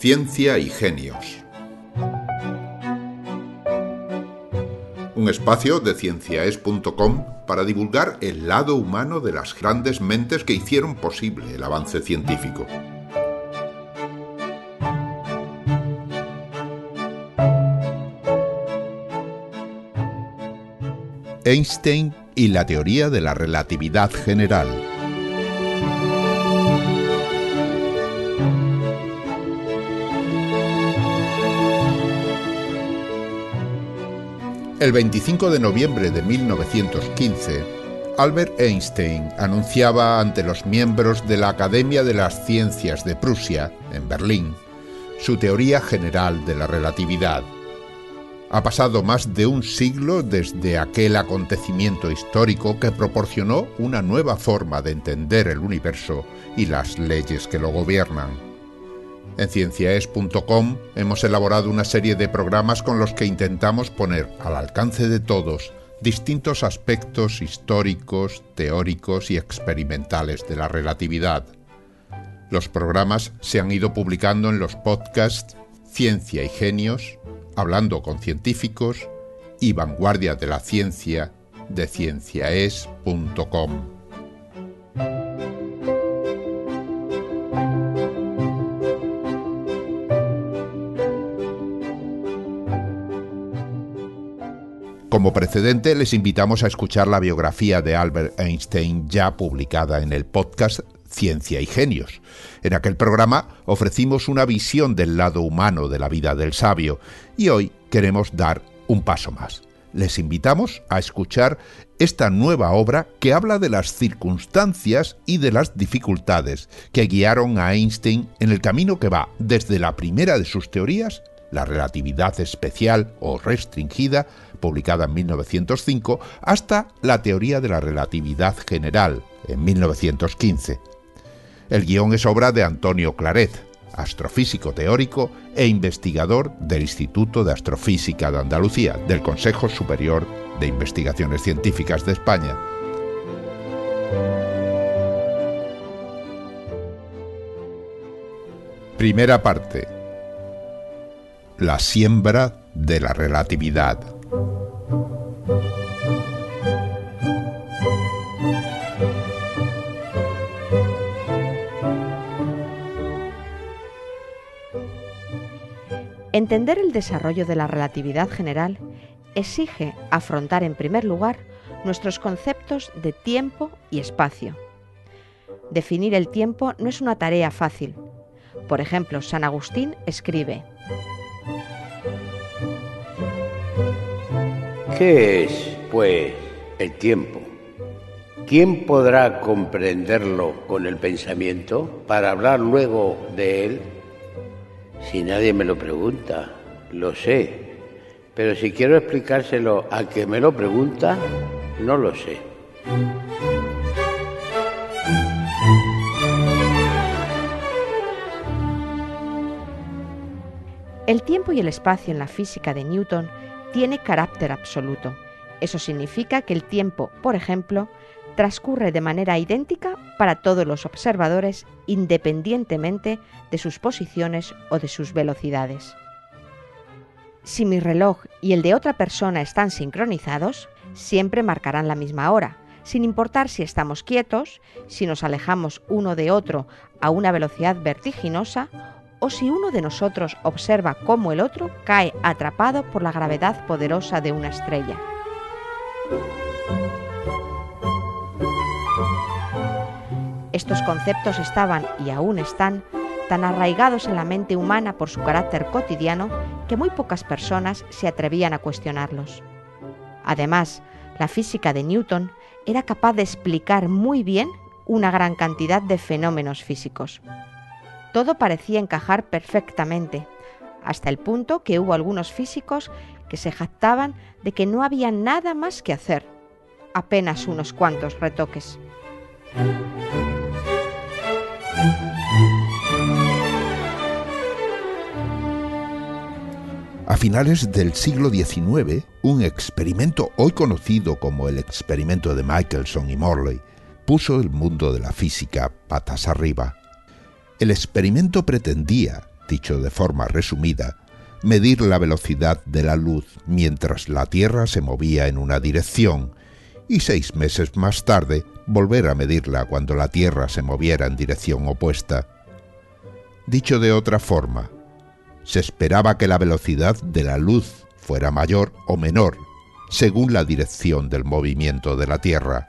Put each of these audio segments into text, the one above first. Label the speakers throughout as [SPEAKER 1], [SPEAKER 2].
[SPEAKER 1] Ciencia y Genios. Un espacio de cienciaes.com para divulgar el lado humano de las grandes mentes que hicieron posible el avance científico. Einstein y la teoría de la relatividad general. El 25 de noviembre de 1915, Albert Einstein anunciaba ante los miembros de la Academia de las Ciencias de Prusia, en Berlín, su teoría general de la relatividad. Ha pasado más de un siglo desde aquel acontecimiento histórico que proporcionó una nueva forma de entender el universo y las leyes que lo gobiernan. En cienciaes.com hemos elaborado una serie de programas con los que intentamos poner al alcance de todos distintos aspectos históricos, teóricos y experimentales de la relatividad. Los programas se han ido publicando en los podcasts Ciencia y Genios, Hablando con Científicos y Vanguardia de la Ciencia de cienciaes.com. Como precedente, les invitamos a escuchar la biografía de Albert Einstein ya publicada en el podcast Ciencia y Genios. En aquel programa ofrecimos una visión del lado humano de la vida del sabio y hoy queremos dar un paso más. Les invitamos a escuchar esta nueva obra que habla de las circunstancias y de las dificultades que guiaron a Einstein en el camino que va desde la primera de sus teorías, la relatividad especial o restringida, publicada en 1905, hasta la teoría de la relatividad general, en 1915. El guion es obra de Antonio Claret, astrofísico teórico e investigador del Instituto de Astrofísica de Andalucía, del Consejo Superior de Investigaciones Científicas de España. Primera parte. La siembra de la relatividad.
[SPEAKER 2] Entender el desarrollo de la relatividad general exige afrontar en primer lugar nuestros conceptos de tiempo y espacio. Definir el tiempo no es una tarea fácil. Por ejemplo, San Agustín escribe,
[SPEAKER 3] ¿Qué es, pues, el tiempo? ¿Quién podrá comprenderlo con el pensamiento para hablar luego de él? Si nadie me lo pregunta, lo sé, pero si quiero explicárselo a que me lo pregunta, no lo sé.
[SPEAKER 2] El tiempo y el espacio en la física de Newton tiene carácter absoluto. Eso significa que el tiempo, por ejemplo, transcurre de manera idéntica para todos los observadores independientemente de sus posiciones o de sus velocidades. Si mi reloj y el de otra persona están sincronizados, siempre marcarán la misma hora, sin importar si estamos quietos, si nos alejamos uno de otro a una velocidad vertiginosa o si uno de nosotros observa cómo el otro cae atrapado por la gravedad poderosa de una estrella. Estos conceptos estaban y aún están tan arraigados en la mente humana por su carácter cotidiano que muy pocas personas se atrevían a cuestionarlos. Además, la física de Newton era capaz de explicar muy bien una gran cantidad de fenómenos físicos. Todo parecía encajar perfectamente, hasta el punto que hubo algunos físicos que se jactaban de que no había nada más que hacer, apenas unos cuantos retoques.
[SPEAKER 1] A finales del siglo XIX, un experimento hoy conocido como el experimento de Michelson y Morley puso el mundo de la física patas arriba. El experimento pretendía dicho de forma resumida, medir la velocidad de la luz mientras la Tierra se movía en una dirección y seis meses más tarde volver a medirla cuando la Tierra se moviera en dirección opuesta. Dicho de otra forma, se esperaba que la velocidad de la luz fuera mayor o menor según la dirección del movimiento de la Tierra.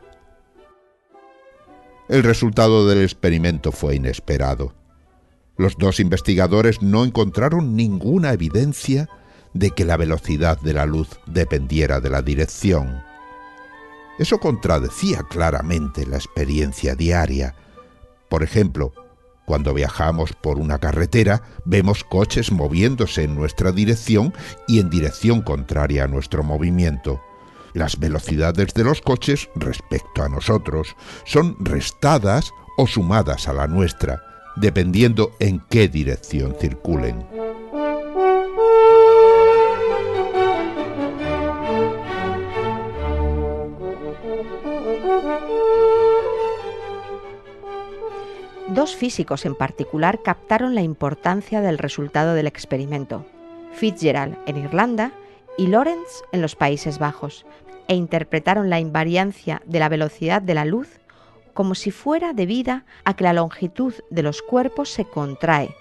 [SPEAKER 1] El resultado del experimento fue inesperado. Los dos investigadores no encontraron ninguna evidencia de que la velocidad de la luz dependiera de la dirección. Eso contradecía claramente la experiencia diaria. Por ejemplo, cuando viajamos por una carretera, vemos coches moviéndose en nuestra dirección y en dirección contraria a nuestro movimiento. Las velocidades de los coches respecto a nosotros son restadas o sumadas a la nuestra, dependiendo en qué dirección circulen.
[SPEAKER 2] Dos físicos en particular captaron la importancia del resultado del experimento. Fitzgerald en Irlanda y Lorentz en los Países Bajos, e interpretaron la invariancia de la velocidad de la luz como si fuera debida a que la longitud de los cuerpos se contrae,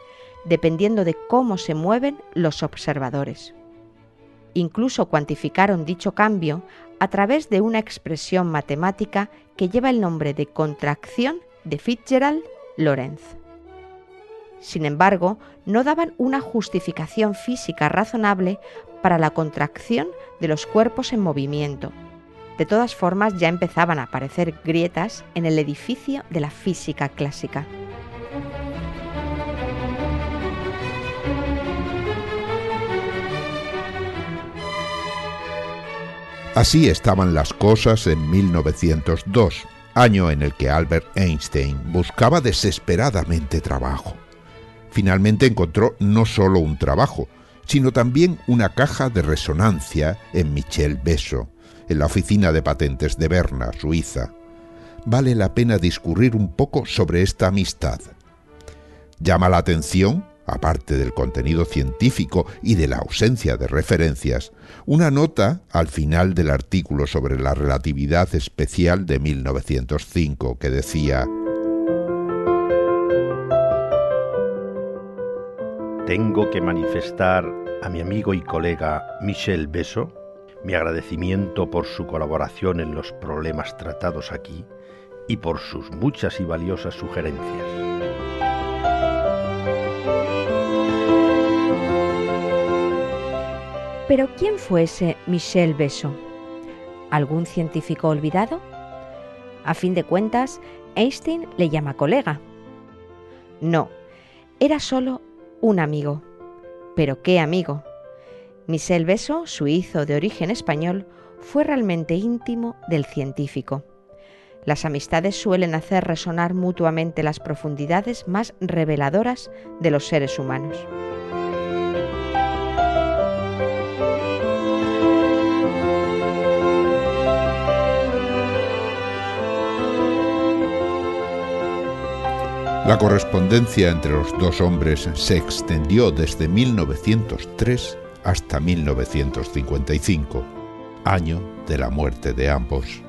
[SPEAKER 2] dependiendo de cómo se mueven los observadores. Incluso cuantificaron dicho cambio a través de una expresión matemática que lleva el nombre de contracción de Fitzgerald Lorentz. Sin embargo, no daban una justificación física razonable para la contracción de los cuerpos en movimiento. De todas formas, ya empezaban a aparecer grietas en el edificio de la física clásica.
[SPEAKER 1] Así estaban las cosas en 1902, año en el que Albert Einstein buscaba desesperadamente trabajo. Finalmente encontró no solo un trabajo, sino también una caja de resonancia en Michel Beso, en la oficina de patentes de Berna, Suiza. Vale la pena discurrir un poco sobre esta amistad. Llama la atención, aparte del contenido científico y de la ausencia de referencias, una nota al final del artículo sobre la relatividad especial de 1905 que decía
[SPEAKER 4] tengo que manifestar a mi amigo y colega Michel Beso mi agradecimiento por su colaboración en los problemas tratados aquí y por sus muchas y valiosas sugerencias.
[SPEAKER 2] Pero ¿quién fue ese Michel Beso? ¿Algún científico olvidado? A fin de cuentas, Einstein le llama colega. No, era solo un amigo. Pero qué amigo. Michel Beso, suizo de origen español, fue realmente íntimo del científico. Las amistades suelen hacer resonar mutuamente las profundidades más reveladoras de los seres humanos.
[SPEAKER 1] La correspondencia entre los dos hombres se extendió desde 1903 hasta 1955, año de la muerte de ambos.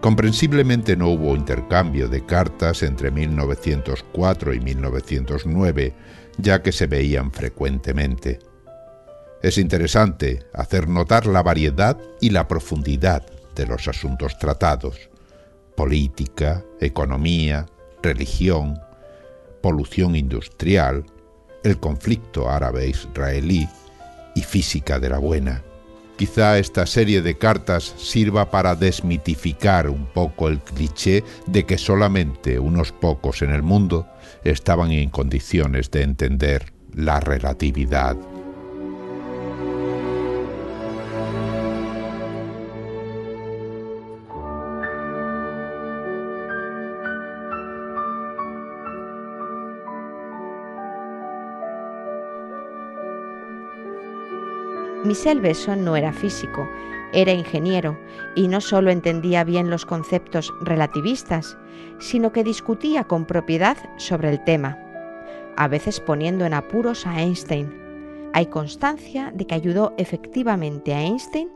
[SPEAKER 1] Comprensiblemente no hubo intercambio de cartas entre 1904 y 1909, ya que se veían frecuentemente. Es interesante hacer notar la variedad y la profundidad de los asuntos tratados, política, economía, religión, polución industrial, el conflicto árabe-israelí y física de la buena. Quizá esta serie de cartas sirva para desmitificar un poco el cliché de que solamente unos pocos en el mundo estaban en condiciones de entender la relatividad.
[SPEAKER 2] Michel Besson no era físico, era ingeniero y no solo entendía bien los conceptos relativistas, sino que discutía con propiedad sobre el tema. a veces poniendo en apuros a Einstein. Hay constancia de que ayudó efectivamente a Einstein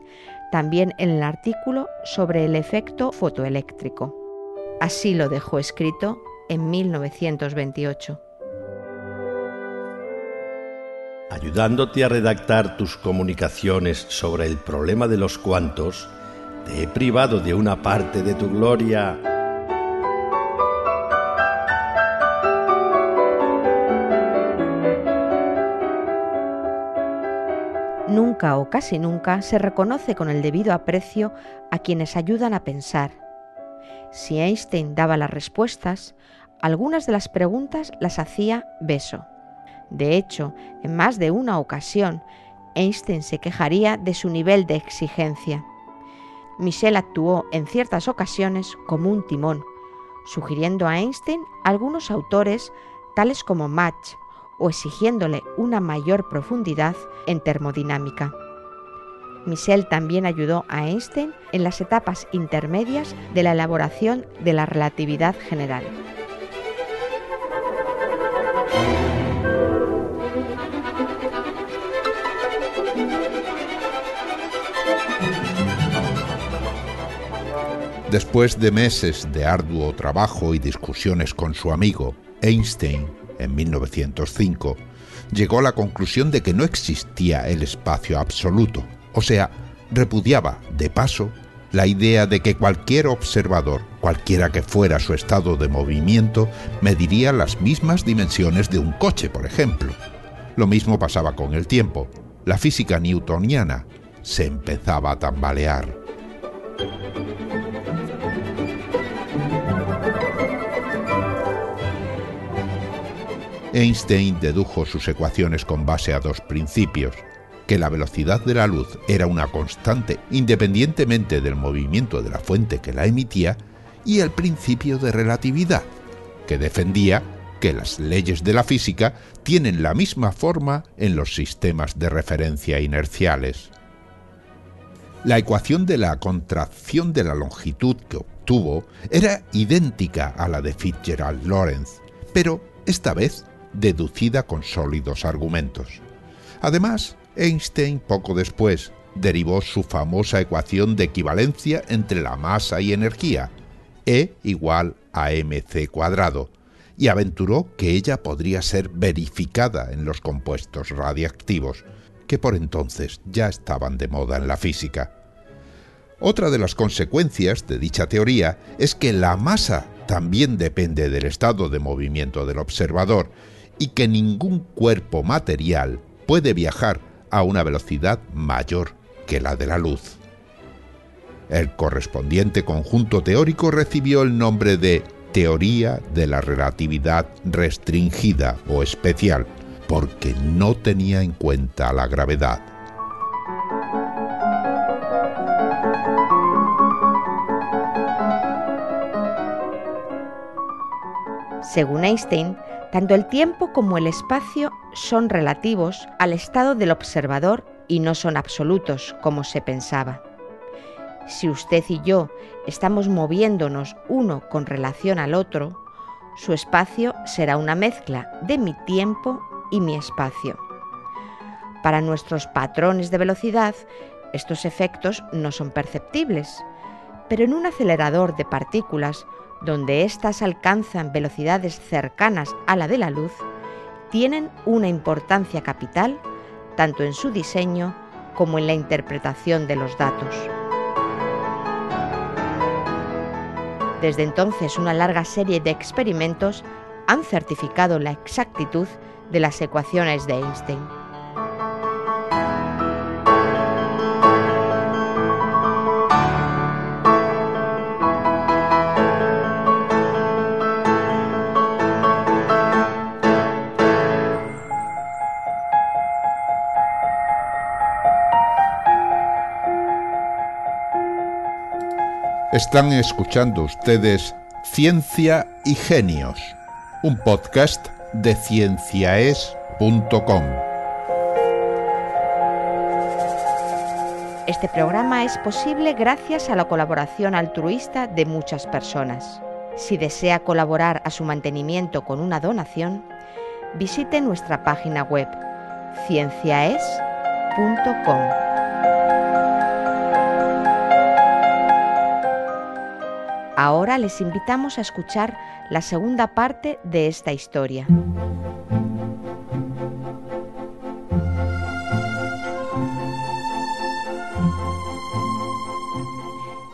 [SPEAKER 2] también en el artículo sobre el efecto fotoeléctrico. Así lo dejó escrito en 1928.
[SPEAKER 4] Ayudándote a redactar tus comunicaciones sobre el problema de los cuantos, te he privado de una parte de tu gloria.
[SPEAKER 2] Nunca o casi nunca se reconoce con el debido aprecio a quienes ayudan a pensar. Si Einstein daba las respuestas, algunas de las preguntas las hacía Beso. De hecho, en más de una ocasión, Einstein se quejaría de su nivel de exigencia. Michel actuó en ciertas ocasiones como un timón, sugiriendo a Einstein algunos autores tales como Mach o exigiéndole una mayor profundidad en termodinámica. Michel también ayudó a Einstein en las etapas intermedias de la elaboración de la relatividad general.
[SPEAKER 1] Después de meses de arduo trabajo y discusiones con su amigo Einstein en 1905, llegó a la conclusión de que no existía el espacio absoluto, o sea, repudiaba, de paso, la idea de que cualquier observador, cualquiera que fuera su estado de movimiento, mediría las mismas dimensiones de un coche, por ejemplo. Lo mismo pasaba con el tiempo. La física newtoniana se empezaba a tambalear. Einstein dedujo sus ecuaciones con base a dos principios, que la velocidad de la luz era una constante independientemente del movimiento de la fuente que la emitía, y el principio de relatividad, que defendía que las leyes de la física tienen la misma forma en los sistemas de referencia inerciales. La ecuación de la contracción de la longitud que obtuvo era idéntica a la de Fitzgerald-Lorentz, pero esta vez deducida con sólidos argumentos. Además, Einstein poco después derivó su famosa ecuación de equivalencia entre la masa y energía, E igual a mc cuadrado, y aventuró que ella podría ser verificada en los compuestos radiactivos, que por entonces ya estaban de moda en la física. Otra de las consecuencias de dicha teoría es que la masa también depende del estado de movimiento del observador y que ningún cuerpo material puede viajar a una velocidad mayor que la de la luz. El correspondiente conjunto teórico recibió el nombre de teoría de la relatividad restringida o especial, porque no tenía en cuenta la gravedad.
[SPEAKER 2] Según Einstein, tanto el tiempo como el espacio son relativos al estado del observador y no son absolutos como se pensaba. Si usted y yo estamos moviéndonos uno con relación al otro, su espacio será una mezcla de mi tiempo y mi espacio. Para nuestros patrones de velocidad, estos efectos no son perceptibles, pero en un acelerador de partículas donde éstas alcanzan velocidades cercanas a la de la luz, tienen una importancia capital tanto en su diseño como en la interpretación de los datos. Desde entonces una larga serie de experimentos han certificado la exactitud de las ecuaciones de Einstein.
[SPEAKER 1] Están escuchando ustedes Ciencia y Genios, un podcast de cienciaes.com.
[SPEAKER 2] Este programa es posible gracias a la colaboración altruista de muchas personas. Si desea colaborar a su mantenimiento con una donación, visite nuestra página web cienciaes.com. Ahora les invitamos a escuchar la segunda parte de esta historia.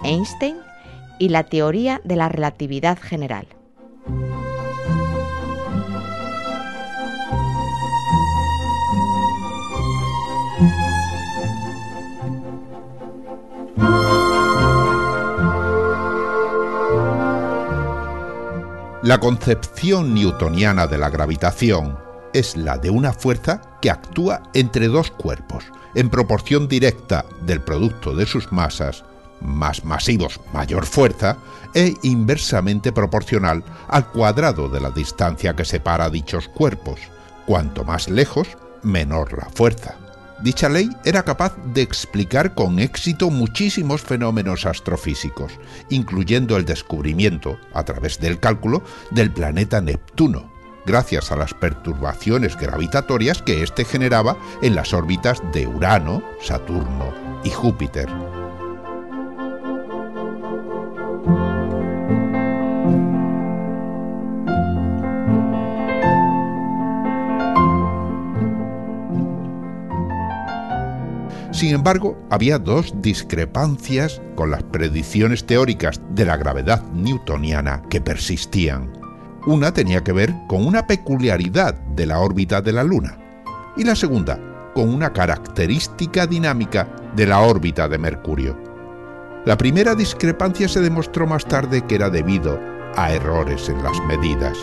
[SPEAKER 2] Einstein y la teoría de la relatividad general.
[SPEAKER 1] La concepción newtoniana de la gravitación es la de una fuerza que actúa entre dos cuerpos, en proporción directa del producto de sus masas, más masivos mayor fuerza, e inversamente proporcional al cuadrado de la distancia que separa dichos cuerpos. Cuanto más lejos, menor la fuerza. Dicha ley era capaz de explicar con éxito muchísimos fenómenos astrofísicos, incluyendo el descubrimiento, a través del cálculo, del planeta Neptuno, gracias a las perturbaciones gravitatorias que éste generaba en las órbitas de Urano, Saturno y Júpiter. Sin embargo, había dos discrepancias con las predicciones teóricas de la gravedad newtoniana que persistían. Una tenía que ver con una peculiaridad de la órbita de la Luna y la segunda con una característica dinámica de la órbita de Mercurio. La primera discrepancia se demostró más tarde que era debido a errores en las medidas.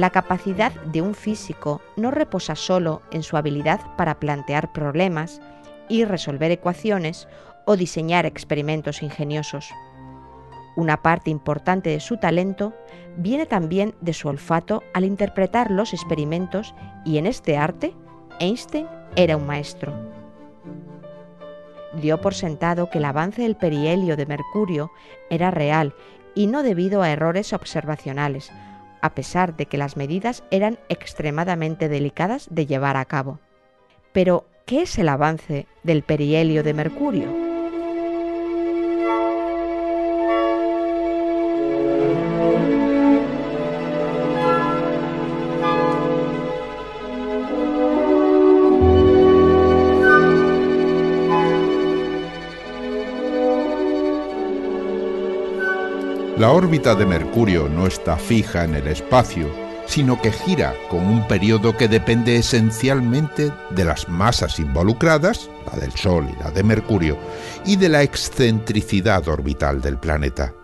[SPEAKER 2] La capacidad de un físico no reposa solo en su habilidad para plantear problemas y resolver ecuaciones o diseñar experimentos ingeniosos. Una parte importante de su talento viene también de su olfato al interpretar los experimentos y en este arte Einstein era un maestro. Dio por sentado que el avance del perihelio de Mercurio era real y no debido a errores observacionales, a pesar de que las medidas eran extremadamente delicadas de llevar a cabo. Pero, ¿qué es el avance del perihelio de mercurio?
[SPEAKER 1] La órbita de Mercurio no está fija en el espacio, sino que gira con un periodo que depende esencialmente de las masas involucradas, la del Sol y la de Mercurio, y de la excentricidad orbital del planeta.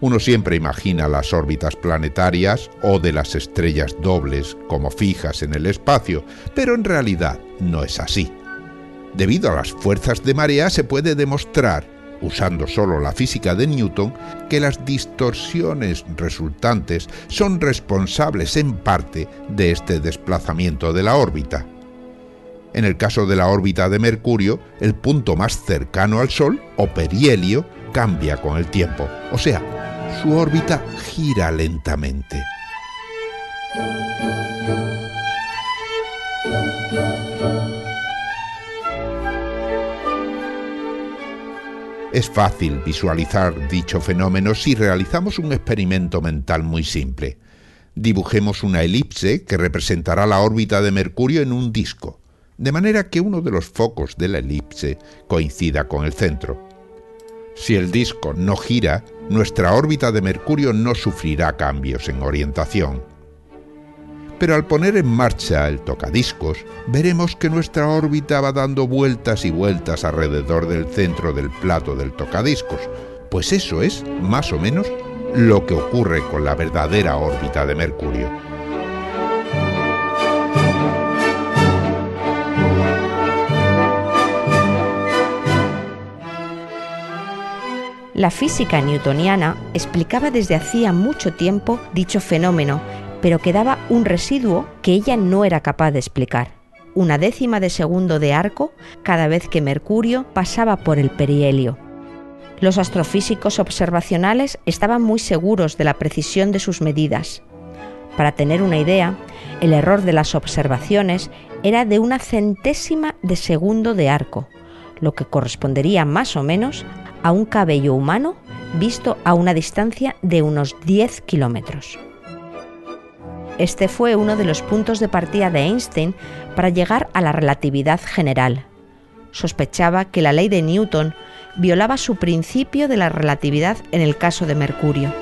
[SPEAKER 1] Uno siempre imagina las órbitas planetarias o de las estrellas dobles como fijas en el espacio, pero en realidad no es así. Debido a las fuerzas de marea se puede demostrar usando solo la física de Newton, que las distorsiones resultantes son responsables en parte de este desplazamiento de la órbita. En el caso de la órbita de Mercurio, el punto más cercano al Sol, o perihelio, cambia con el tiempo, o sea, su órbita gira lentamente. Es fácil visualizar dicho fenómeno si realizamos un experimento mental muy simple. Dibujemos una elipse que representará la órbita de Mercurio en un disco, de manera que uno de los focos de la elipse coincida con el centro. Si el disco no gira, nuestra órbita de Mercurio no sufrirá cambios en orientación pero al poner en marcha el tocadiscos, veremos que nuestra órbita va dando vueltas y vueltas alrededor del centro del plato del tocadiscos, pues eso es, más o menos, lo que ocurre con la verdadera órbita de Mercurio.
[SPEAKER 2] La física newtoniana explicaba desde hacía mucho tiempo dicho fenómeno pero quedaba un residuo que ella no era capaz de explicar. Una décima de segundo de arco cada vez que Mercurio pasaba por el perihelio. Los astrofísicos observacionales estaban muy seguros de la precisión de sus medidas. Para tener una idea, el error de las observaciones era de una centésima de segundo de arco, lo que correspondería más o menos a un cabello humano visto a una distancia de unos 10 kilómetros. Este fue uno de los puntos de partida de Einstein para llegar a la relatividad general. Sospechaba que la ley de Newton violaba su principio de la relatividad en el caso de Mercurio.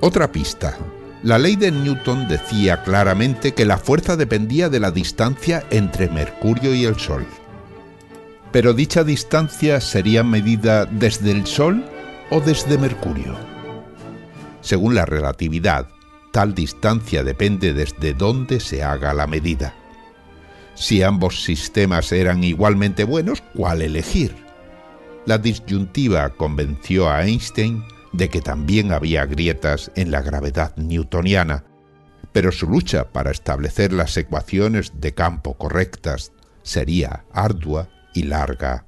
[SPEAKER 1] Otra pista. La ley de Newton decía claramente que la fuerza dependía de la distancia entre Mercurio y el Sol. Pero dicha distancia sería medida desde el Sol o desde Mercurio. Según la relatividad, tal distancia depende desde dónde se haga la medida. Si ambos sistemas eran igualmente buenos, ¿cuál elegir? La disyuntiva convenció a Einstein de que también había grietas en la gravedad newtoniana, pero su lucha para establecer las ecuaciones de campo correctas sería ardua y larga.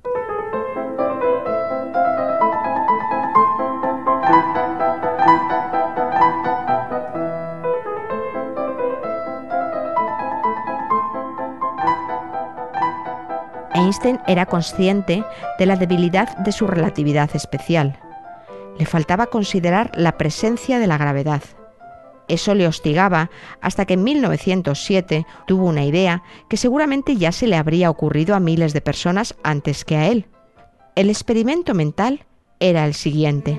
[SPEAKER 2] Einstein era consciente de la debilidad de su relatividad especial. Le faltaba considerar la presencia de la gravedad. Eso le hostigaba hasta que en 1907 tuvo una idea que seguramente ya se le habría ocurrido a miles de personas antes que a él. El experimento mental era el siguiente.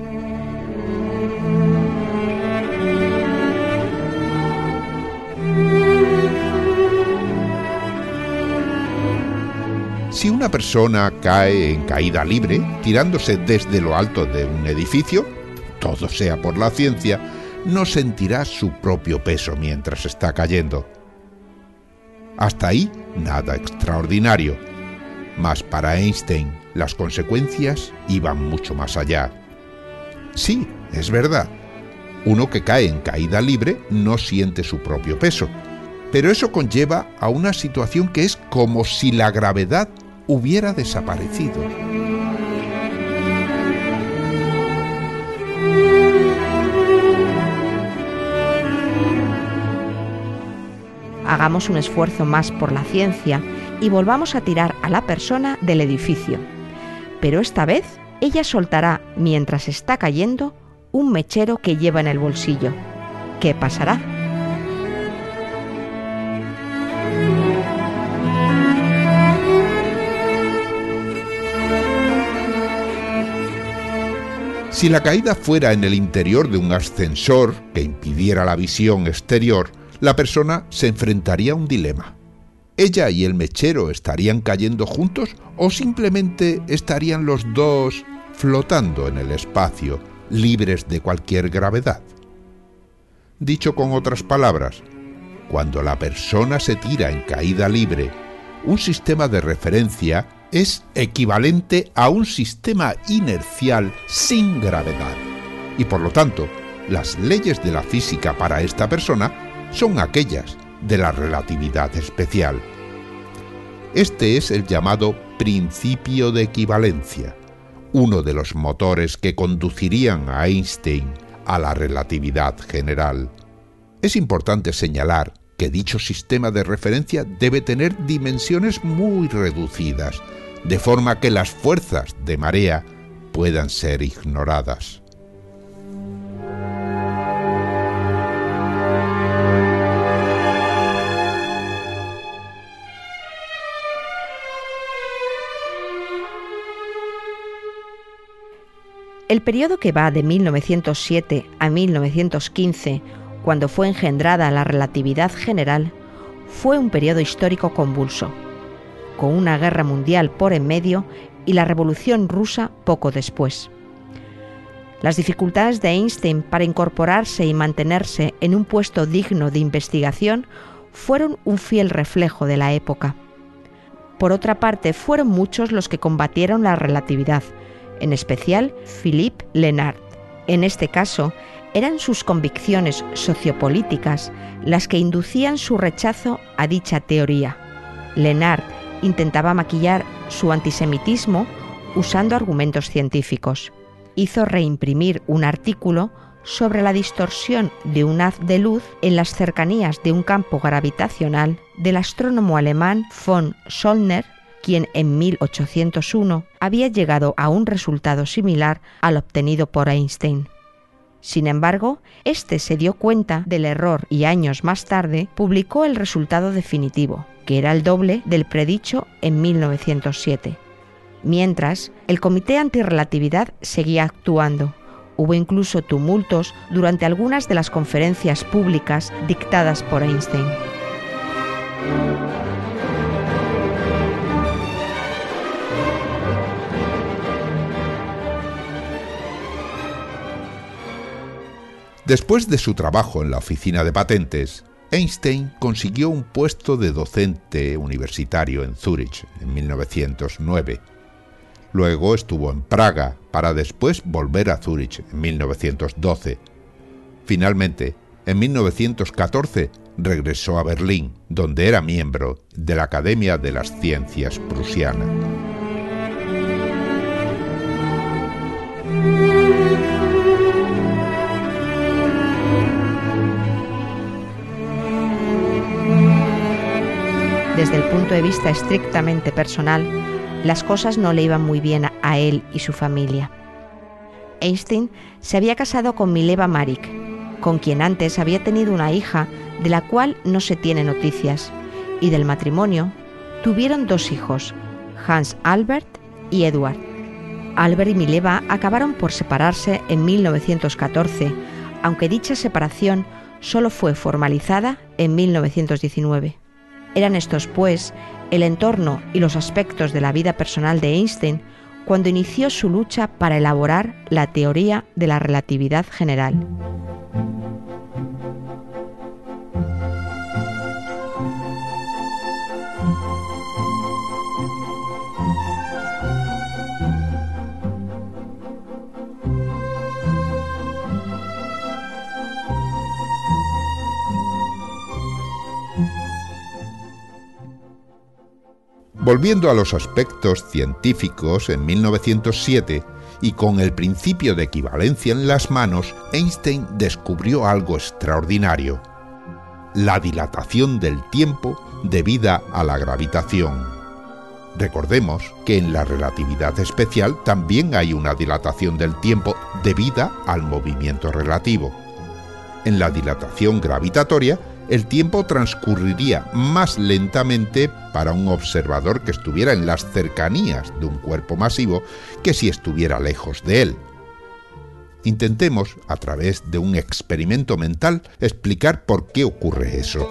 [SPEAKER 1] Si una persona cae en caída libre, tirándose desde lo alto de un edificio, todo sea por la ciencia, no sentirá su propio peso mientras está cayendo. Hasta ahí, nada extraordinario. Mas para Einstein, las consecuencias iban mucho más allá. Sí, es verdad. Uno que cae en caída libre no siente su propio peso, pero eso conlleva a una situación que es como si la gravedad hubiera desaparecido.
[SPEAKER 2] Hagamos un esfuerzo más por la ciencia y volvamos a tirar a la persona del edificio. Pero esta vez ella soltará, mientras está cayendo, un mechero que lleva en el bolsillo. ¿Qué pasará?
[SPEAKER 1] Si la caída fuera en el interior de un ascensor que impidiera la visión exterior, la persona se enfrentaría a un dilema. ¿Ella y el mechero estarían cayendo juntos o simplemente estarían los dos flotando en el espacio, libres de cualquier gravedad? Dicho con otras palabras, cuando la persona se tira en caída libre, un sistema de referencia es equivalente a un sistema inercial sin gravedad. Y por lo tanto, las leyes de la física para esta persona son aquellas de la relatividad especial. Este es el llamado principio de equivalencia, uno de los motores que conducirían a Einstein a la relatividad general. Es importante señalar que dicho sistema de referencia debe tener dimensiones muy reducidas, de forma que las fuerzas de marea puedan ser ignoradas.
[SPEAKER 2] El periodo que va de 1907 a 1915 cuando fue engendrada la relatividad general, fue un periodo histórico convulso, con una guerra mundial por en medio y la revolución rusa poco después. Las dificultades de Einstein para incorporarse y mantenerse en un puesto digno de investigación fueron un fiel reflejo de la época. Por otra parte, fueron muchos los que combatieron la relatividad, en especial Philippe Lenard. En este caso, Eran sus convicciones sociopolíticas las que inducían su rechazo a dicha teoría. Lenard intentaba maquillar su antisemitismo usando argumentos científicos. Hizo reimprimir un artículo sobre la distorsión de un haz de luz en las cercanías de un campo gravitacional del astrónomo alemán von Sollner, quien en 1801 había llegado a un resultado similar al obtenido por Einstein. Sin embargo, este se dio cuenta del error y años más tarde publicó el resultado definitivo, que era el doble del predicho en 1907. Mientras, el Comité Antirrelatividad seguía actuando, Hubo incluso tumultos durante algunas de las conferencias públicas dictadas por Einstein.
[SPEAKER 1] Después de su trabajo en la oficina de patentes, Einstein consiguió un puesto de docente universitario en Zúrich en 1909 Luego estuvo en Praga para después volver a Zúrich en 1912. Finalmente, en 1914 regresó a Berlín, donde era miembro de la Academia de las Ciencias Prusiana.
[SPEAKER 2] Punto de vista estrictamente personal, las cosas no le iban muy bien a él y su familia. Einstein se había casado con Mileva Marik, con quien antes había tenido una hija de la cual no se tiene noticias, y del matrimonio tuvieron dos hijos, Hans Albert y Edward. Albert y Mileva acabaron por separarse en 1914, aunque dicha separación solo fue formalizada en 1919. Eran estos, pues, el entorno y los aspectos de la vida personal de Einstein cuando inició su lucha para elaborar la teoría de la relatividad general.
[SPEAKER 1] Volviendo a los aspectos científicos, en 1907, y con el principio de equivalencia en las manos, Einstein descubrió algo extraordinario, la dilatación del tiempo debida a la gravitación. Recordemos que en la relatividad especial también hay una dilatación del tiempo debida al movimiento relativo. En la dilatación gravitatoria el tiempo transcurriría más lentamente para un observador que estuviera en las cercanías de un cuerpo masivo que si estuviera lejos de él. Intentemos, a través de un experimento mental, explicar por qué ocurre eso.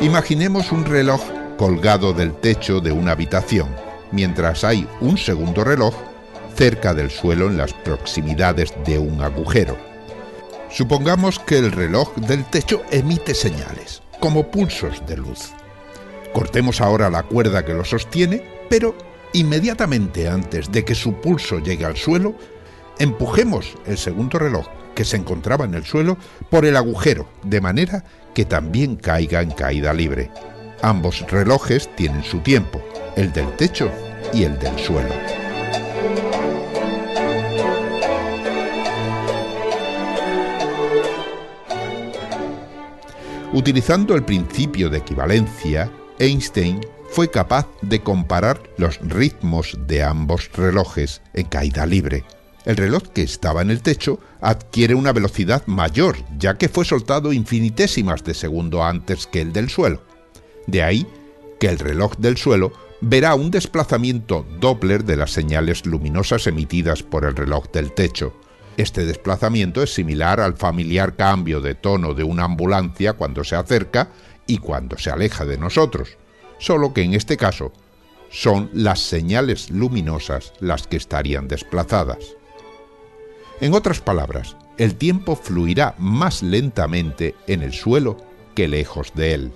[SPEAKER 1] Imaginemos un reloj colgado del techo de una habitación, mientras hay un segundo reloj cerca del suelo en las proximidades de un agujero. Supongamos que el reloj del techo emite señales, como pulsos de luz. Cortemos ahora la cuerda que lo sostiene, pero inmediatamente antes de que su pulso llegue al suelo, empujemos el segundo reloj que se encontraba en el suelo por el agujero, de manera que también caiga en caída libre. Ambos relojes tienen su tiempo, el del techo y el del suelo. Utilizando el principio de equivalencia, Einstein fue capaz de comparar los ritmos de ambos relojes en caída libre. El reloj que estaba en el techo adquiere una velocidad mayor, ya que fue soltado infinitésimas de segundo antes que el del suelo. De ahí que el reloj del suelo verá un desplazamiento Doppler de las señales luminosas emitidas por el reloj del techo. Este desplazamiento es similar al familiar cambio de tono de una ambulancia cuando se acerca y cuando se aleja de nosotros, solo que en este caso son las señales luminosas las que estarían desplazadas. En otras palabras, el tiempo fluirá más lentamente en el suelo que lejos de él.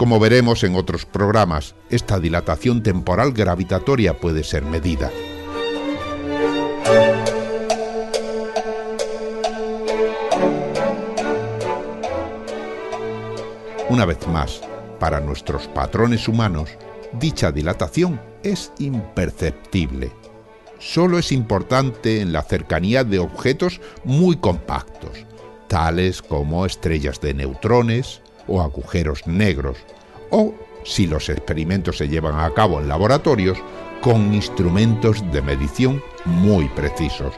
[SPEAKER 1] Como veremos en otros programas, esta dilatación temporal gravitatoria puede ser medida. Una vez más, para nuestros patrones humanos, dicha dilatación es imperceptible. Solo es importante en la cercanía de objetos muy compactos, tales como estrellas de neutrones o agujeros negros, o, si los experimentos se llevan a cabo en laboratorios, con instrumentos de medición muy precisos.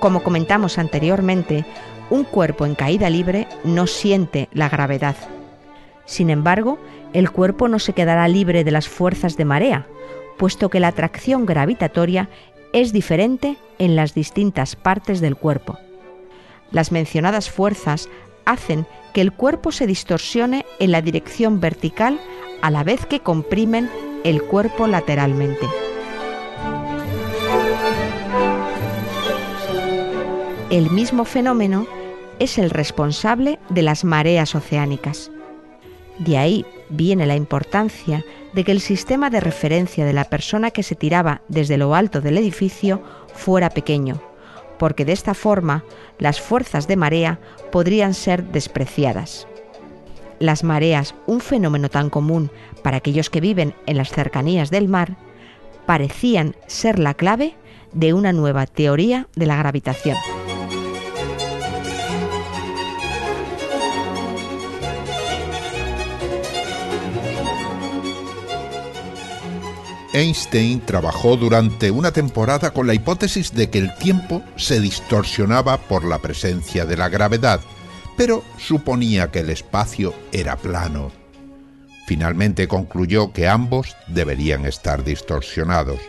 [SPEAKER 2] Como comentamos anteriormente, un cuerpo en caída libre no siente la gravedad. Sin embargo, el cuerpo no se quedará libre de las fuerzas de marea, puesto que la atracción gravitatoria es diferente en las distintas partes del cuerpo. Las mencionadas fuerzas hacen que el cuerpo se distorsione en la dirección vertical a la vez que comprimen el cuerpo lateralmente. El mismo fenómeno es el responsable de las mareas oceánicas. De ahí viene la importancia de que el sistema de referencia de la persona que se tiraba desde lo alto del edificio fuera pequeño, porque de esta forma las fuerzas de marea podrían ser despreciadas. Las mareas, un fenómeno tan común para aquellos que viven en las cercanías del mar, parecían ser la clave de una nueva teoría de la gravitación.
[SPEAKER 1] Einstein trabajó durante una temporada con la hipótesis de que el tiempo se distorsionaba por la presencia de la gravedad, pero suponía que el espacio era plano. Finalmente concluyó que ambos deberían estar distorsionados.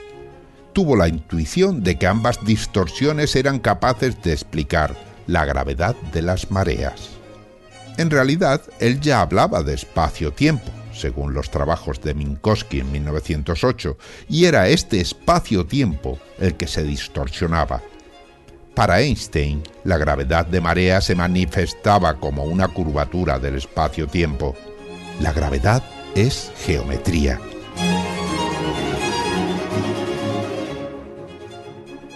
[SPEAKER 1] Tuvo la intuición de que ambas distorsiones eran capaces de explicar la gravedad de las mareas. En realidad, él ya hablaba de espacio-tiempo, según los trabajos de Minkowski en 1908, y era este espacio-tiempo el que se distorsionaba. Para Einstein, la gravedad de marea se manifestaba como una curvatura del espacio-tiempo. La gravedad es geometría.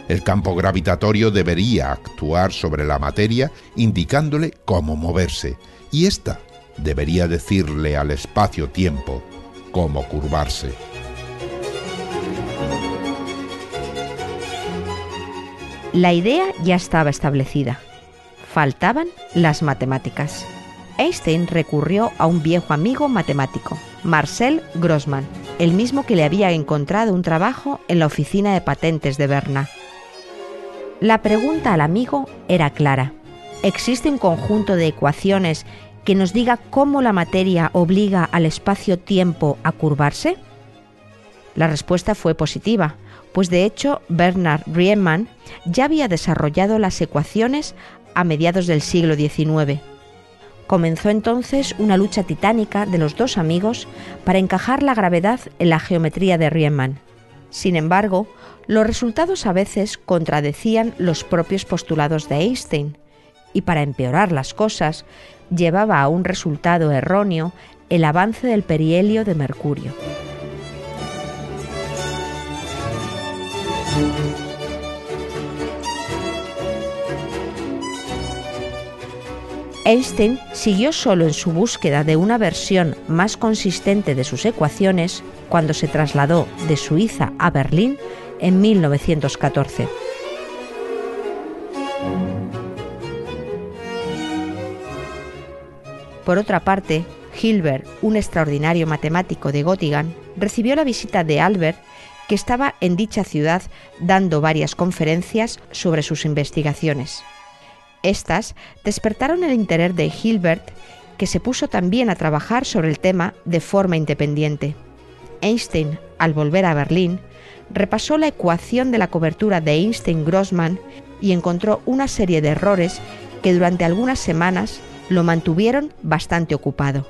[SPEAKER 1] El campo gravitatorio debería actuar sobre la materia indicándole cómo moverse, y ésta debería decirle al espacio-tiempo cómo curvarse.
[SPEAKER 2] La idea ya estaba establecida. Faltaban las matemáticas. Einstein recurrió a un viejo amigo matemático, Marcel Grossman, el mismo que le había encontrado un trabajo en la oficina de patentes de Berna. La pregunta al amigo era clara. ¿Existe un conjunto de ecuaciones que nos diga cómo la materia obliga al espacio-tiempo a curvarse? La respuesta fue positiva, pues de hecho Bernard Riemann ya había desarrollado las ecuaciones a mediados del siglo XIX. Comenzó entonces una lucha titánica de los dos amigos para encajar la gravedad en la geometría de Riemann. Sin embargo, los resultados a veces contradecían los propios postulados de Einstein, y para empeorar las cosas, llevaba a un resultado erróneo el avance del perihelio de mercurio. Einstein siguió solo en su búsqueda de una versión más consistente de sus ecuaciones cuando se trasladó de Suiza a Berlín en 1914. Por otra parte, Hilbert, un extraordinario matemático de Göttingen, recibió la visita de Albert, que estaba en dicha ciudad dando varias conferencias sobre sus investigaciones. Estas despertaron el interés de Hilbert, que se puso también a trabajar sobre el tema de forma independiente. Einstein, al volver a Berlín, repasó la ecuación de la cobertura de Einstein-Grossman y encontró una serie de errores que durante algunas semanas lo mantuvieron bastante ocupado.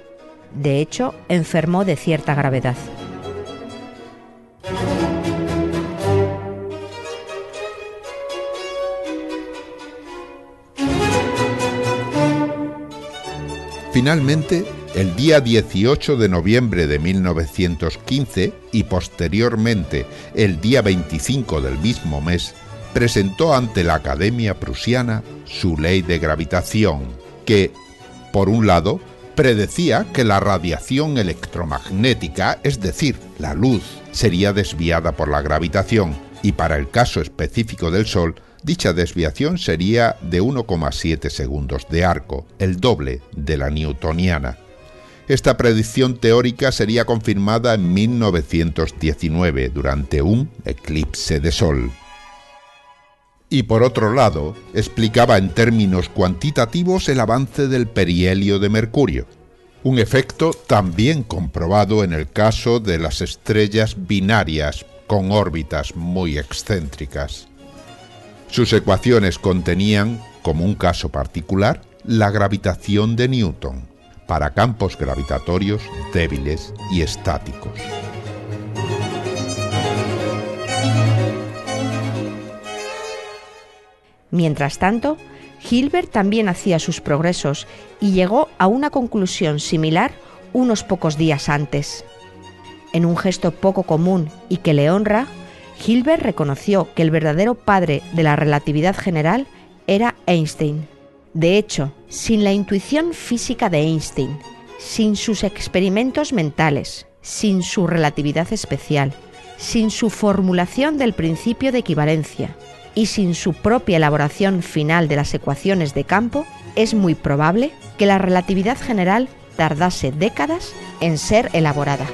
[SPEAKER 2] De hecho, enfermó de cierta gravedad.
[SPEAKER 1] Finalmente, el día 18 de noviembre de 1915 y posteriormente el día 25 del mismo mes, presentó ante la Academia Prusiana su ley de gravitación, que por un lado, predecía que la radiación electromagnética, es decir, la luz, sería desviada por la gravitación, y para el caso específico del Sol, dicha desviación sería de 1,7 segundos de arco, el doble de la newtoniana. Esta predicción teórica sería confirmada en 1919 durante un eclipse de Sol y por otro lado explicaba en términos cuantitativos el avance del perihelio de Mercurio, un efecto también comprobado en el caso de las estrellas binarias con órbitas muy excéntricas. Sus ecuaciones contenían, como un caso particular, la gravitación de Newton para campos gravitatorios débiles y estáticos.
[SPEAKER 2] Mientras tanto, Hilbert también hacía sus progresos y llegó a una conclusión similar unos pocos días antes. En un gesto poco común y que le honra, Hilbert reconoció que el verdadero padre de la relatividad general era Einstein. De hecho, sin la intuición física de Einstein, sin sus experimentos mentales, sin su relatividad especial, sin su formulación del principio de equivalencia, y sin su propia elaboración final de las ecuaciones de campo, es muy probable que la relatividad general tardase décadas en ser elaborada.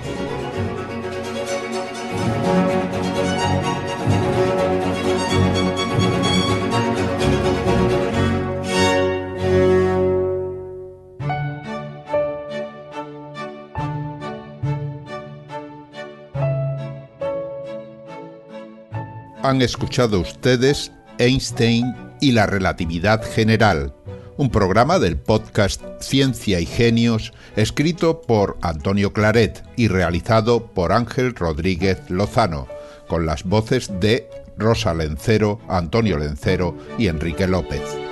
[SPEAKER 1] Han escuchado ustedes Einstein y la relatividad general, un programa del podcast Ciencia y Genios escrito por Antonio Claret y realizado por Ángel Rodríguez Lozano, con las voces de Rosa Lencero, Antonio Lencero y Enrique López.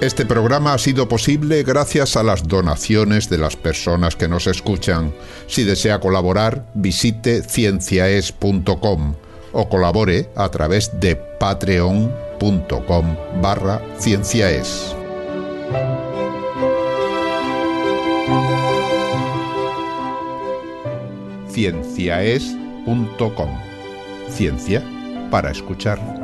[SPEAKER 1] Este programa ha sido posible gracias a las donaciones de las personas que nos escuchan. Si desea colaborar, visite cienciaes.com o colabore a través de patreon.com barra cienciaes. cienciaes.com Ciencia para escuchar.